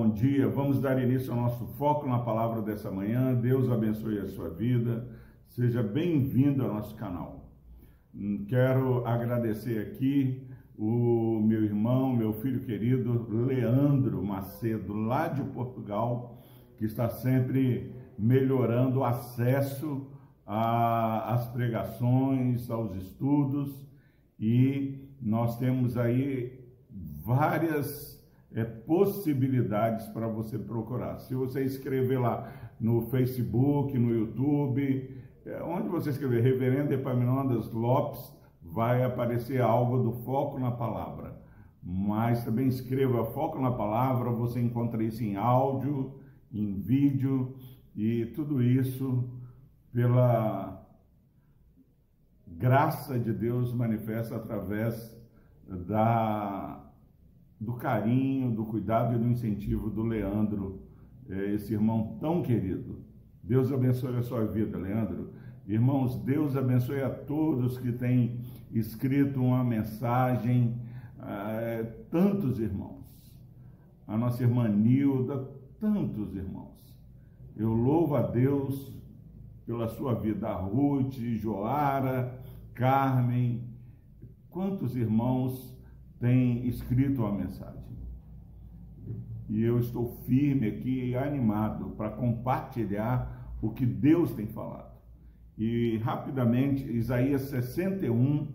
bom dia. Vamos dar início ao nosso foco na palavra dessa manhã. Deus abençoe a sua vida. Seja bem-vindo ao nosso canal. Hum, quero agradecer aqui o meu irmão, meu filho querido, Leandro Macedo, lá de Portugal, que está sempre melhorando o acesso às pregações, aos estudos, e nós temos aí várias é, possibilidades para você procurar. Se você escrever lá no Facebook, no YouTube, é, onde você escrever Reverendo Epaminondas Lopes, vai aparecer algo do Foco na Palavra. Mas também escreva Foco na Palavra, você encontra isso em áudio, em vídeo e tudo isso pela graça de Deus manifesta através da do carinho, do cuidado e do incentivo do Leandro, é, esse irmão tão querido. Deus abençoe a sua vida, Leandro. Irmãos, Deus abençoe a todos que têm escrito uma mensagem, é, tantos irmãos. A nossa irmã Nilda, tantos irmãos. Eu louvo a Deus pela sua vida, a Ruth, Joara, Carmen, quantos irmãos tem escrito uma mensagem. E eu estou firme aqui e animado para compartilhar o que Deus tem falado. E rapidamente, Isaías 61,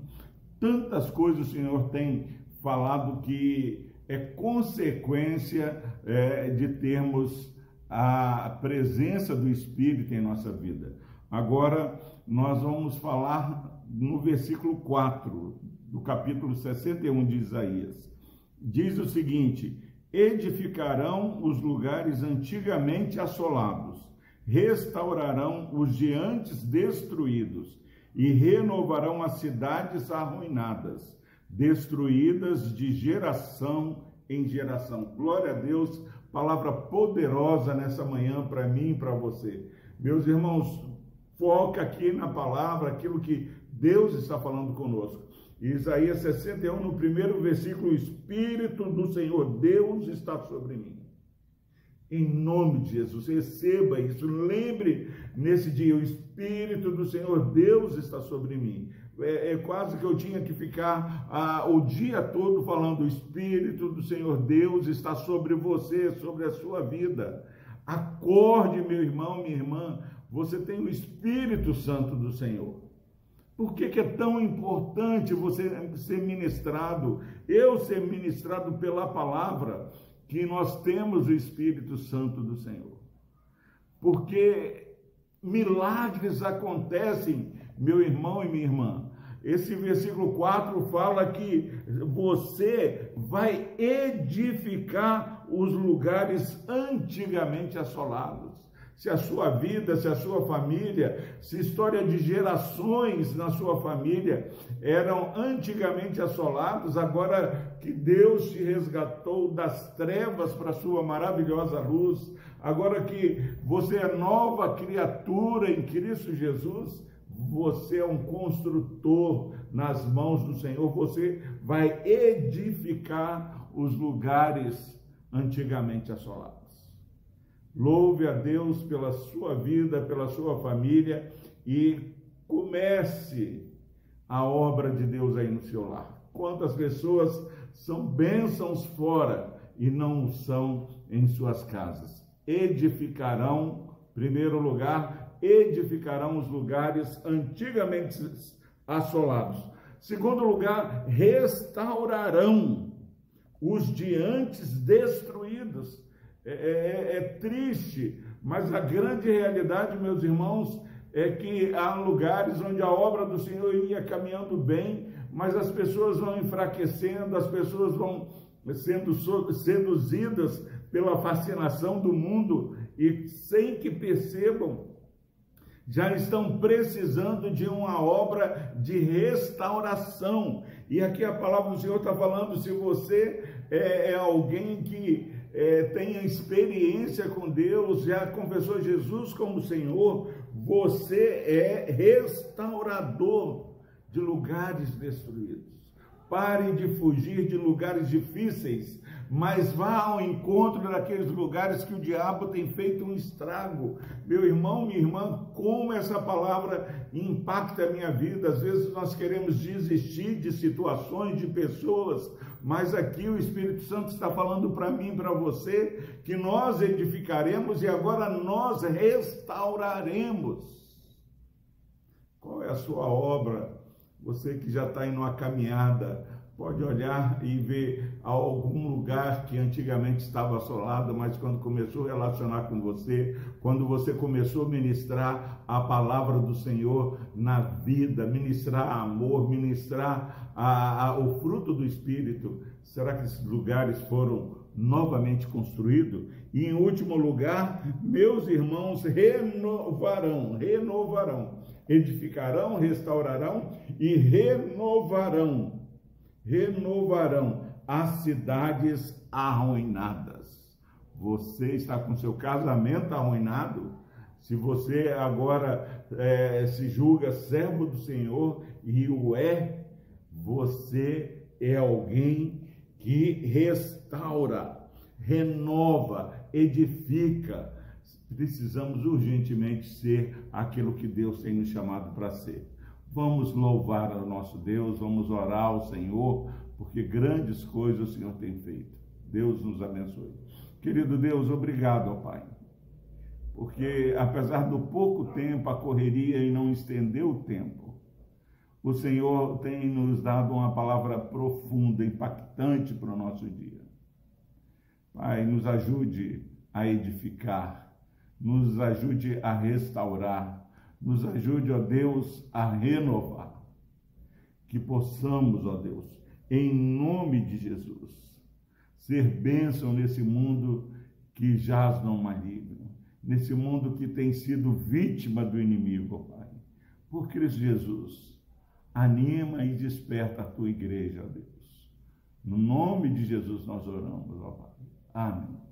tantas coisas o Senhor tem falado que é consequência é, de termos a presença do Espírito em nossa vida. Agora, nós vamos falar no versículo 4 do capítulo 61 de Isaías. Diz o seguinte: edificarão os lugares antigamente assolados, restaurarão os de antes destruídos e renovarão as cidades arruinadas, destruídas de geração em geração. Glória a Deus, palavra poderosa nessa manhã para mim e para você. Meus irmãos, foca aqui na palavra, aquilo que Deus está falando conosco. Isaías 61, no primeiro versículo, o Espírito do Senhor Deus está sobre mim. Em nome de Jesus, receba isso. Lembre nesse dia, o Espírito do Senhor Deus está sobre mim. É, é quase que eu tinha que ficar ah, o dia todo falando: o Espírito do Senhor Deus está sobre você, sobre a sua vida. Acorde, meu irmão, minha irmã, você tem o Espírito Santo do Senhor. Por que, que, é tão importante você ser ministrado, eu ser ministrado pela palavra, que nós temos o Espírito Santo do Senhor? Porque milagres acontecem, meu irmão e minha irmã. Esse versículo 4 fala que você vai edificar os lugares antigamente assolados se a sua vida, se a sua família, se história de gerações na sua família eram antigamente assolados, agora que Deus te resgatou das trevas para a sua maravilhosa luz, agora que você é nova criatura em Cristo Jesus, você é um construtor nas mãos do Senhor, você vai edificar os lugares antigamente assolados. Louve a Deus pela sua vida, pela sua família e comece a obra de Deus aí no seu lar. Quantas pessoas são bênçãos fora e não são em suas casas? Edificarão, primeiro lugar, edificarão os lugares antigamente assolados. Segundo lugar, restaurarão os de antes destruídos. É, é, é, é triste, mas a grande realidade, meus irmãos, é que há lugares onde a obra do Senhor ia caminhando bem, mas as pessoas vão enfraquecendo, as pessoas vão sendo seduzidas pela fascinação do mundo e sem que percebam, já estão precisando de uma obra de restauração. E aqui a palavra do Senhor está falando: se você é, é alguém que é, tenha experiência com Deus, já confessou Jesus como Senhor, você é restaurador de lugares destruídos. Parem de fugir de lugares difíceis. mas vá ao encontro daqueles lugares que o diabo tem feito um estrago. Meu irmão, minha irmã, como essa palavra impacta a minha vida. Às vezes nós queremos desistir de situações, de pessoas, mas aqui o Espírito Santo está falando para mim, para você, que nós edificaremos e agora nós restauraremos. Qual é a sua obra? Você que já está em uma caminhada, pode olhar e ver algum lugar que antigamente estava assolado, mas quando começou a relacionar com você, quando você começou a ministrar a palavra do Senhor na vida, ministrar amor, ministrar a, a, o fruto do Espírito, será que esses lugares foram novamente construídos? E em último lugar, meus irmãos renovarão, renovarão, edificarão, restaurarão e renovarão renovarão as cidades arruinadas. Você está com seu casamento arruinado? Se você agora é, se julga servo do Senhor e o é, você é alguém que restaura, renova, edifica. Precisamos urgentemente ser aquilo que Deus tem nos chamado para ser. Vamos louvar ao nosso Deus, vamos orar ao Senhor, porque grandes coisas o Senhor tem feito. Deus nos abençoe. Querido Deus, obrigado, ó Pai. Porque apesar do pouco tempo, a correria e não estendeu o tempo, o Senhor tem nos dado uma palavra profunda, impactante para o nosso dia. Pai, nos ajude a edificar, nos ajude a restaurar, nos ajude, ó Deus, a renovar. Que possamos, ó Deus, em nome de Jesus, ser bênção nesse mundo que jaz no maligno, nesse mundo que tem sido vítima do inimigo, ó Pai. Por Cristo Jesus, anima e desperta a tua igreja, ó Deus. No nome de Jesus nós oramos, ó Pai. Amém.